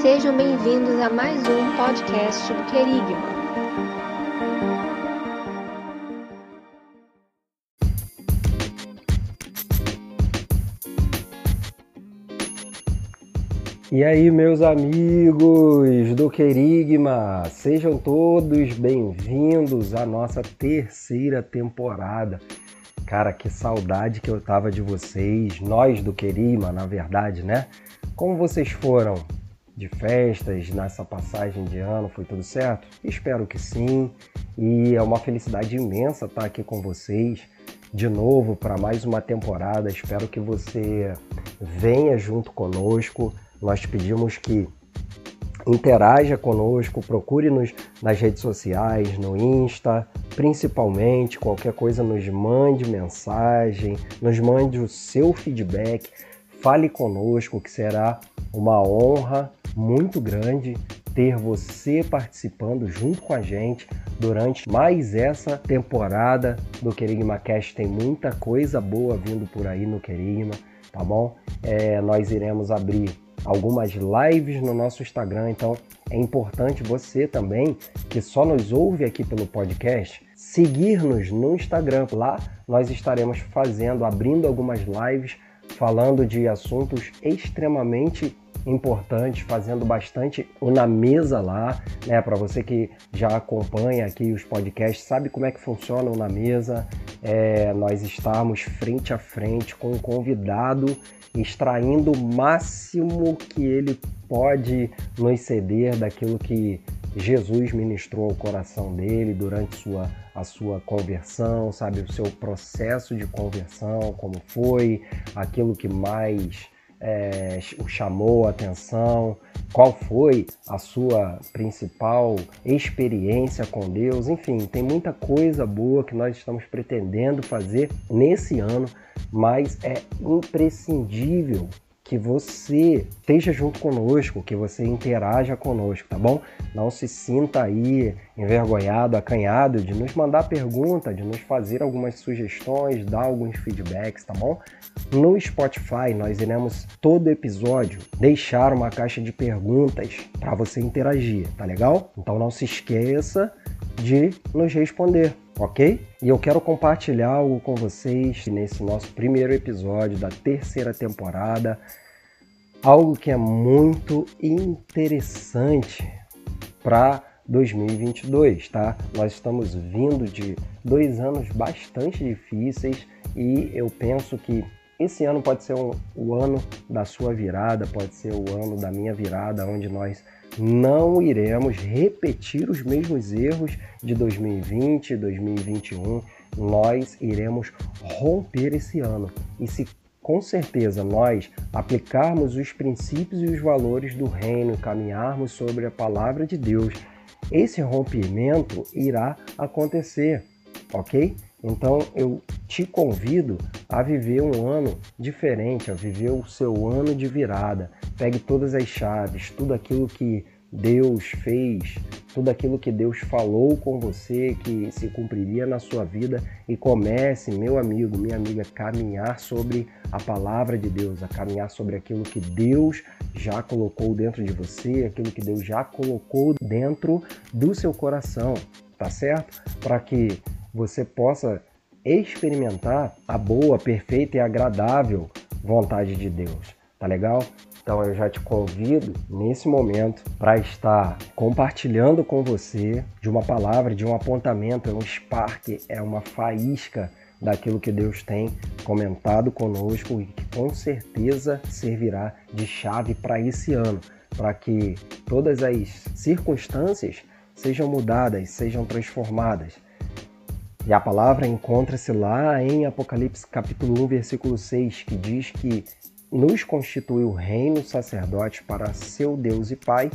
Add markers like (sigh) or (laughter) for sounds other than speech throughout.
Sejam bem-vindos a mais um podcast do Querigma. E aí, meus amigos do Querigma, sejam todos bem-vindos à nossa terceira temporada. Cara, que saudade que eu tava de vocês, nós do Querigma, na verdade, né? Como vocês foram de festas nessa passagem de ano? Foi tudo certo? Espero que sim. E é uma felicidade imensa estar aqui com vocês de novo para mais uma temporada. Espero que você venha junto conosco nós pedimos que interaja conosco, procure-nos nas redes sociais, no Insta, principalmente, qualquer coisa nos mande mensagem, nos mande o seu feedback, fale conosco, que será uma honra muito grande ter você participando junto com a gente durante mais essa temporada do Querigma Cast. Tem muita coisa boa vindo por aí no Querigma, tá bom? É, nós iremos abrir algumas lives no nosso Instagram, então é importante você também, que só nos ouve aqui pelo podcast, seguir-nos no Instagram. Lá nós estaremos fazendo, abrindo algumas lives, falando de assuntos extremamente importantes, fazendo bastante o na mesa lá, né? Para você que já acompanha aqui os podcasts, sabe como é que funciona o na mesa. É, nós estamos frente a frente com um convidado extraindo o máximo que ele pode nos ceder daquilo que Jesus ministrou ao coração dele durante sua, a sua conversão, sabe? O seu processo de conversão, como foi, aquilo que mais é, o chamou a atenção, qual foi a sua principal experiência com Deus, enfim, tem muita coisa boa que nós estamos pretendendo fazer nesse ano, mas é imprescindível que você esteja junto conosco, que você interaja conosco, tá bom? Não se sinta aí envergonhado, acanhado de nos mandar pergunta, de nos fazer algumas sugestões, dar alguns feedbacks, tá bom? No Spotify, nós iremos todo episódio deixar uma caixa de perguntas para você interagir, tá legal? Então não se esqueça de nos responder, ok? E eu quero compartilhar algo com vocês nesse nosso primeiro episódio da terceira temporada, algo que é muito interessante para 2022, tá? Nós estamos vindo de dois anos bastante difíceis e eu penso que esse ano pode ser um, o ano da sua virada, pode ser o ano da minha virada, onde nós não iremos repetir os mesmos erros de 2020, 2021. Nós iremos romper esse ano. E se com certeza nós aplicarmos os princípios e os valores do reino, caminharmos sobre a palavra de Deus, esse rompimento irá acontecer, ok? Então eu te convido a viver um ano diferente, a viver o seu ano de virada. Pegue todas as chaves, tudo aquilo que Deus fez, tudo aquilo que Deus falou com você que se cumpriria na sua vida e comece, meu amigo, minha amiga, a caminhar sobre a palavra de Deus, a caminhar sobre aquilo que Deus já colocou dentro de você, aquilo que Deus já colocou dentro do seu coração, tá certo? Para que você possa experimentar a boa, perfeita e agradável vontade de Deus. Tá legal? Então eu já te convido nesse momento para estar compartilhando com você de uma palavra, de um apontamento, é um spark, é uma faísca daquilo que Deus tem comentado conosco e que com certeza servirá de chave para esse ano, para que todas as circunstâncias sejam mudadas, sejam transformadas e a palavra encontra-se lá em Apocalipse capítulo 1, versículo 6, que diz que nos constituiu reino sacerdote para seu Deus e Pai,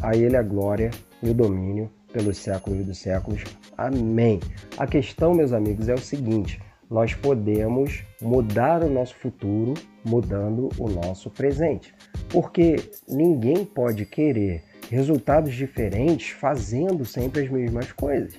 a ele a glória e o domínio pelos séculos dos séculos. Amém. A questão, meus amigos, é o seguinte: nós podemos mudar o nosso futuro mudando o nosso presente. Porque ninguém pode querer resultados diferentes fazendo sempre as mesmas coisas.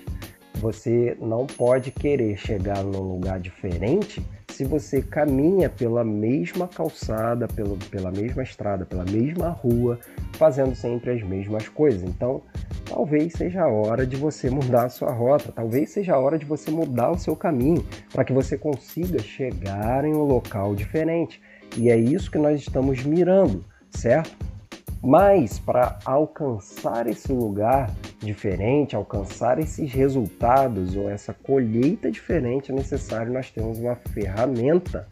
Você não pode querer chegar num lugar diferente se você caminha pela mesma calçada, pelo, pela mesma estrada, pela mesma rua, fazendo sempre as mesmas coisas. Então, talvez seja a hora de você mudar a sua rota, talvez seja a hora de você mudar o seu caminho, para que você consiga chegar em um local diferente. E é isso que nós estamos mirando, certo? Mas para alcançar esse lugar diferente, alcançar esses resultados ou essa colheita diferente, é necessário nós termos uma ferramenta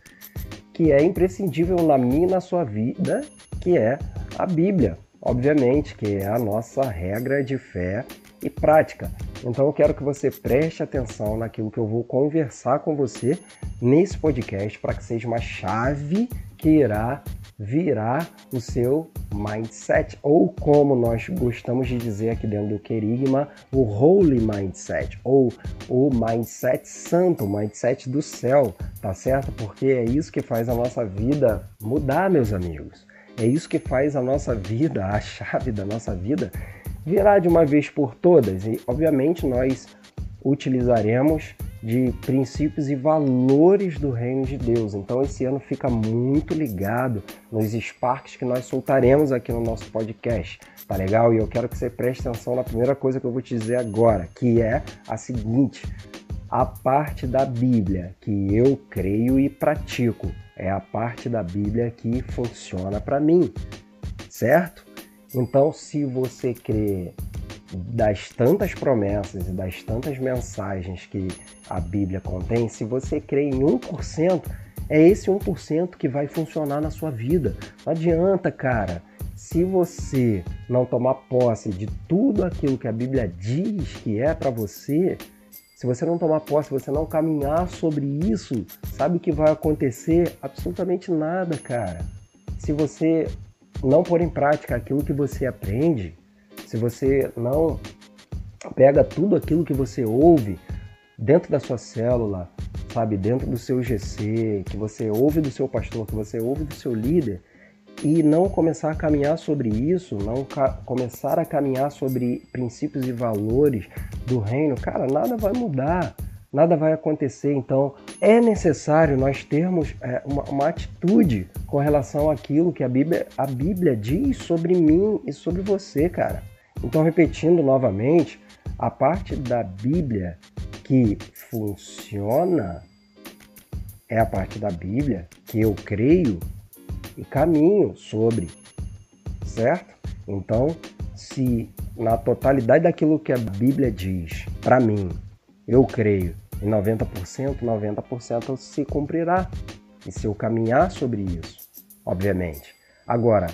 que é imprescindível na minha e na sua vida, que é a Bíblia, obviamente, que é a nossa regra de fé e prática. Então eu quero que você preste atenção naquilo que eu vou conversar com você nesse podcast para que seja uma chave que irá virar o seu mindset, ou como nós gostamos de dizer aqui dentro do Querigma, o Holy Mindset, ou o Mindset Santo, o Mindset do céu, tá certo? Porque é isso que faz a nossa vida mudar, meus amigos. É isso que faz a nossa vida, (laughs) a chave da nossa vida, virar de uma vez por todas. E, obviamente, nós utilizaremos de princípios e valores do reino de Deus. Então esse ano fica muito ligado nos sparks que nós soltaremos aqui no nosso podcast. Tá legal? E eu quero que você preste atenção na primeira coisa que eu vou te dizer agora, que é a seguinte: a parte da Bíblia que eu creio e pratico é a parte da Bíblia que funciona para mim, certo? Então, se você crê das tantas promessas e das tantas mensagens que a Bíblia contém, se você crê em 1%, é esse 1% que vai funcionar na sua vida. Não adianta, cara. Se você não tomar posse de tudo aquilo que a Bíblia diz que é para você, se você não tomar posse, se você não caminhar sobre isso, sabe que vai acontecer? Absolutamente nada, cara. Se você não pôr em prática aquilo que você aprende, se você não pega tudo aquilo que você ouve dentro da sua célula, sabe, dentro do seu GC, que você ouve do seu pastor, que você ouve do seu líder, e não começar a caminhar sobre isso, não começar a caminhar sobre princípios e valores do reino, cara, nada vai mudar, nada vai acontecer. Então, é necessário nós termos é, uma, uma, atitude com relação àquilo que a Bíblia, a Bíblia diz sobre mim e sobre você, cara. Então, repetindo novamente, a parte da Bíblia que funciona é a parte da Bíblia que eu creio e caminho sobre, certo? Então, se na totalidade daquilo que a Bíblia diz para mim, eu creio em 90%, 90% se cumprirá. E se eu caminhar sobre isso, obviamente. Agora,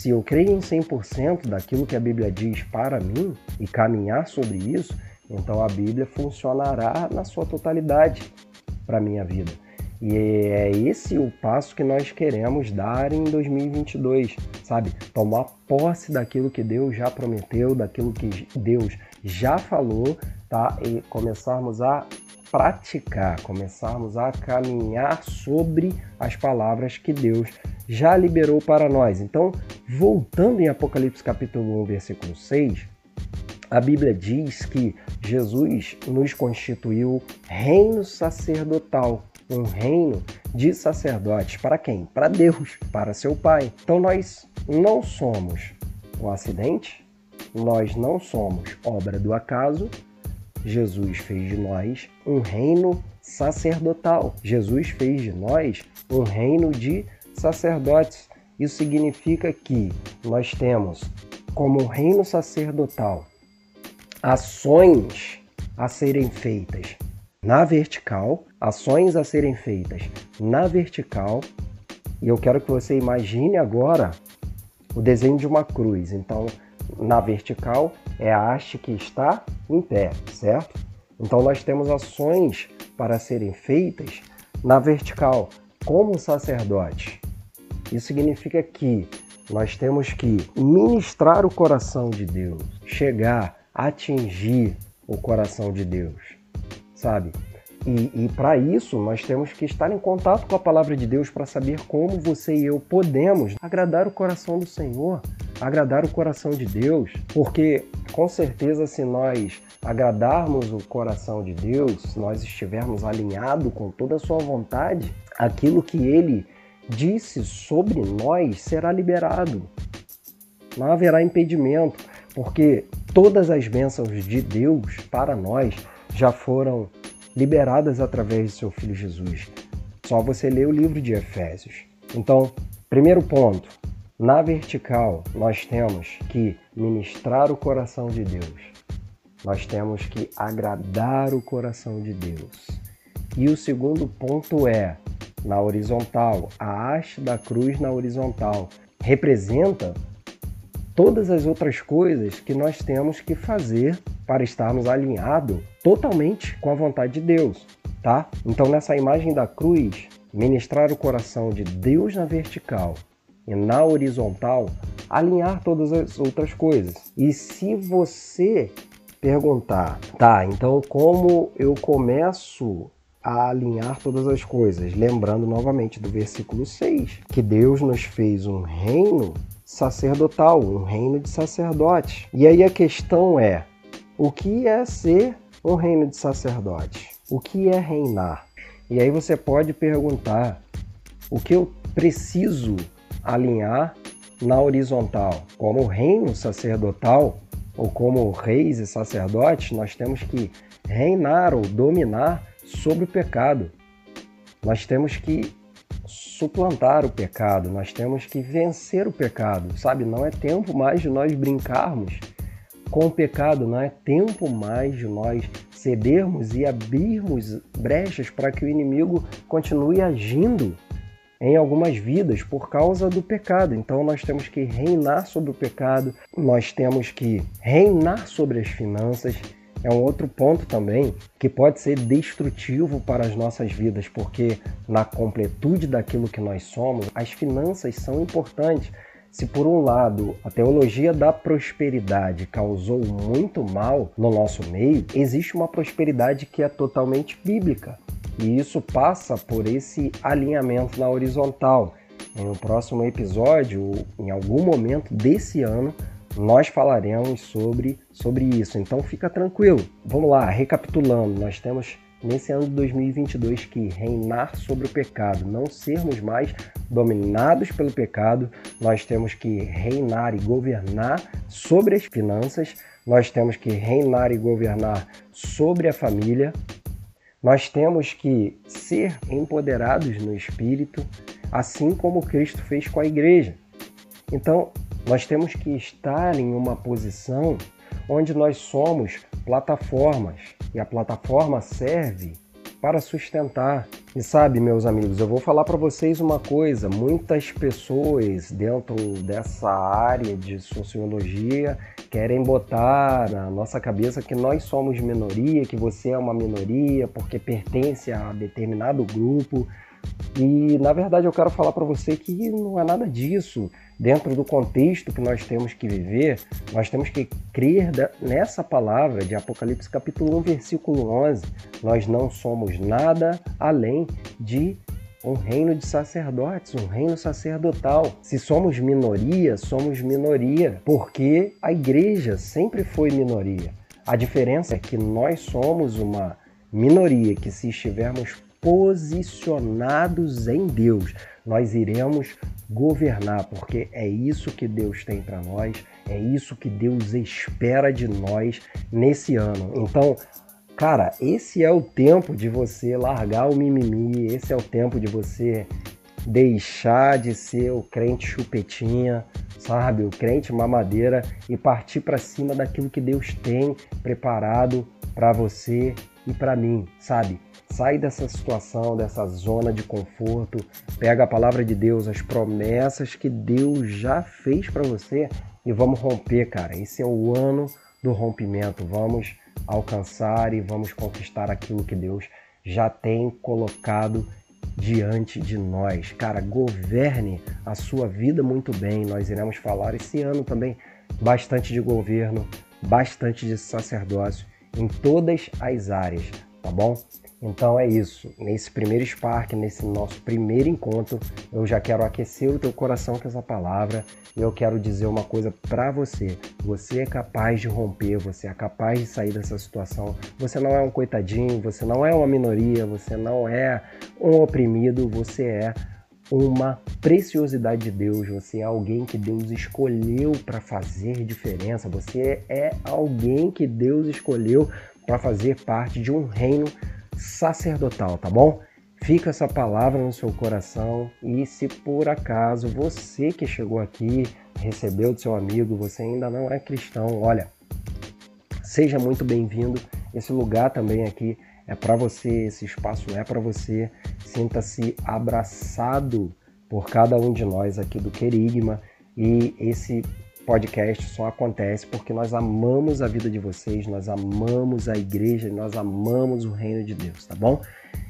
se eu creio em 100% daquilo que a Bíblia diz para mim e caminhar sobre isso, então a Bíblia funcionará na sua totalidade para a minha vida. E é esse o passo que nós queremos dar em 2022, sabe? Tomar posse daquilo que Deus já prometeu, daquilo que Deus já falou, tá? E começarmos a praticar, começarmos a caminhar sobre as palavras que Deus já liberou para nós. Então, voltando em Apocalipse capítulo 1, versículo 6, a Bíblia diz que Jesus nos constituiu reino sacerdotal, um reino de sacerdotes. Para quem? Para Deus, para seu Pai. Então nós não somos um acidente, nós não somos obra do acaso, Jesus fez de nós um reino sacerdotal. Jesus fez de nós um reino de sacerdotes. Isso significa que nós temos como reino sacerdotal ações a serem feitas na vertical, ações a serem feitas na vertical. E eu quero que você imagine agora o desenho de uma cruz. Então, na vertical é a haste que está em pé, certo? Então nós temos ações para serem feitas na vertical, como sacerdote. Isso significa que nós temos que ministrar o coração de Deus, chegar, atingir o coração de Deus, sabe? E, e para isso nós temos que estar em contato com a palavra de Deus para saber como você e eu podemos agradar o coração do Senhor, agradar o coração de Deus, porque com certeza se nós agradarmos o coração de Deus, se nós estivermos alinhados com toda a sua vontade, aquilo que ele disse sobre nós será liberado. não haverá impedimento, porque todas as bênçãos de Deus para nós já foram liberadas através de seu Filho Jesus. Só você ler o livro de Efésios. Então, primeiro ponto, na vertical nós temos que ministrar o coração de Deus. Nós temos que agradar o coração de Deus. E o segundo ponto é, na horizontal, a haste da cruz na horizontal representa todas as outras coisas que nós temos que fazer para estarmos alinhados totalmente com a vontade de Deus, tá? Então nessa imagem da cruz, ministrar o coração de Deus na vertical e na horizontal, alinhar todas as outras coisas. E se você perguntar, tá, então como eu começo a alinhar todas as coisas? Lembrando novamente do versículo 6, que Deus nos fez um reino sacerdotal, um reino de sacerdotes. E aí a questão é: o que é ser um reino de sacerdotes? O que é reinar? E aí você pode perguntar: o que eu preciso alinhar na horizontal? Como reino sacerdotal ou como reis e sacerdotes, nós temos que reinar ou dominar sobre o pecado. Nós temos que suplantar o pecado, nós temos que vencer o pecado, sabe? Não é tempo mais de nós brincarmos com o pecado, não é tempo mais de nós cedermos e abrirmos brechas para que o inimigo continue agindo em algumas vidas por causa do pecado. Então nós temos que reinar sobre o pecado, nós temos que reinar sobre as finanças é um outro ponto também que pode ser destrutivo para as nossas vidas, porque na completude daquilo que nós somos, as finanças são importantes. Se por um lado a teologia da prosperidade causou muito mal no nosso meio, existe uma prosperidade que é totalmente bíblica. E isso passa por esse alinhamento na horizontal. Em um próximo episódio, em algum momento desse ano, nós falaremos sobre, sobre isso. Então fica tranquilo. Vamos lá, recapitulando, nós temos nesse ano de 2022 que reinar sobre o pecado, não sermos mais dominados pelo pecado, nós temos que reinar e governar sobre as finanças, nós temos que reinar e governar sobre a família, nós temos que ser empoderados no espírito, assim como Cristo fez com a igreja. Então, nós temos que estar em uma posição onde nós somos plataformas e a plataforma serve para sustentar. E sabe, meus amigos, eu vou falar para vocês uma coisa: muitas pessoas dentro dessa área de sociologia querem botar na nossa cabeça que nós somos minoria, que você é uma minoria porque pertence a determinado grupo. E na verdade eu quero falar para você que não é nada disso dentro do contexto que nós temos que viver, nós temos que crer nessa palavra de Apocalipse capítulo 1, versículo 11. Nós não somos nada além de um reino de sacerdotes, um reino sacerdotal. Se somos minoria, somos minoria, porque a igreja sempre foi minoria. A diferença é que nós somos uma minoria que se estivermos posicionados em Deus, nós iremos governar, porque é isso que Deus tem para nós, é isso que Deus espera de nós nesse ano. Então, cara, esse é o tempo de você largar o mimimi, esse é o tempo de você deixar de ser o crente chupetinha, sabe, o crente mamadeira e partir para cima daquilo que Deus tem preparado para você e para mim, sabe? Sai dessa situação, dessa zona de conforto, pega a palavra de Deus, as promessas que Deus já fez para você e vamos romper, cara. Esse é o ano do rompimento. Vamos alcançar e vamos conquistar aquilo que Deus já tem colocado diante de nós. Cara, governe a sua vida muito bem. Nós iremos falar esse ano também bastante de governo, bastante de sacerdócio em todas as áreas, tá bom? Então é isso. Nesse primeiro Spark, nesse nosso primeiro encontro, eu já quero aquecer o teu coração com essa palavra e eu quero dizer uma coisa para você. Você é capaz de romper, você é capaz de sair dessa situação. Você não é um coitadinho, você não é uma minoria, você não é um oprimido, você é uma preciosidade de Deus, você é alguém que Deus escolheu para fazer diferença, você é alguém que Deus escolheu para fazer parte de um reino sacerdotal, tá bom? Fica essa palavra no seu coração e se por acaso você que chegou aqui, recebeu do seu amigo, você ainda não é cristão, olha, seja muito bem-vindo. Esse lugar também aqui é para você, esse espaço é para você. Sinta-se abraçado por cada um de nós aqui do Querigma e esse podcast só acontece porque nós amamos a vida de vocês, nós amamos a igreja, nós amamos o reino de Deus, tá bom?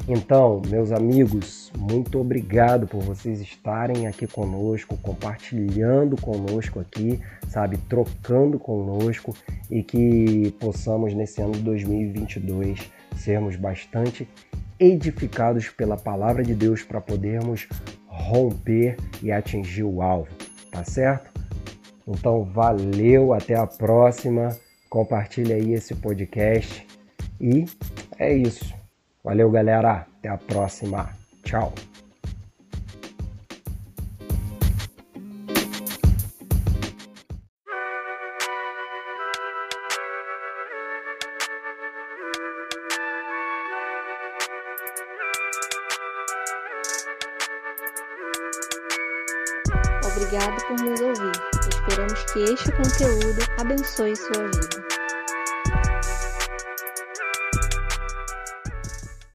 Então, meus amigos, muito obrigado por vocês estarem aqui conosco, compartilhando conosco aqui, sabe, trocando conosco e que possamos nesse ano de 2022 sermos bastante edificados pela palavra de Deus para podermos romper e atingir o alvo, tá certo? Então, valeu, até a próxima. Compartilha aí esse podcast e é isso. Valeu, galera. Até a próxima. Tchau. Abençoe sua vida.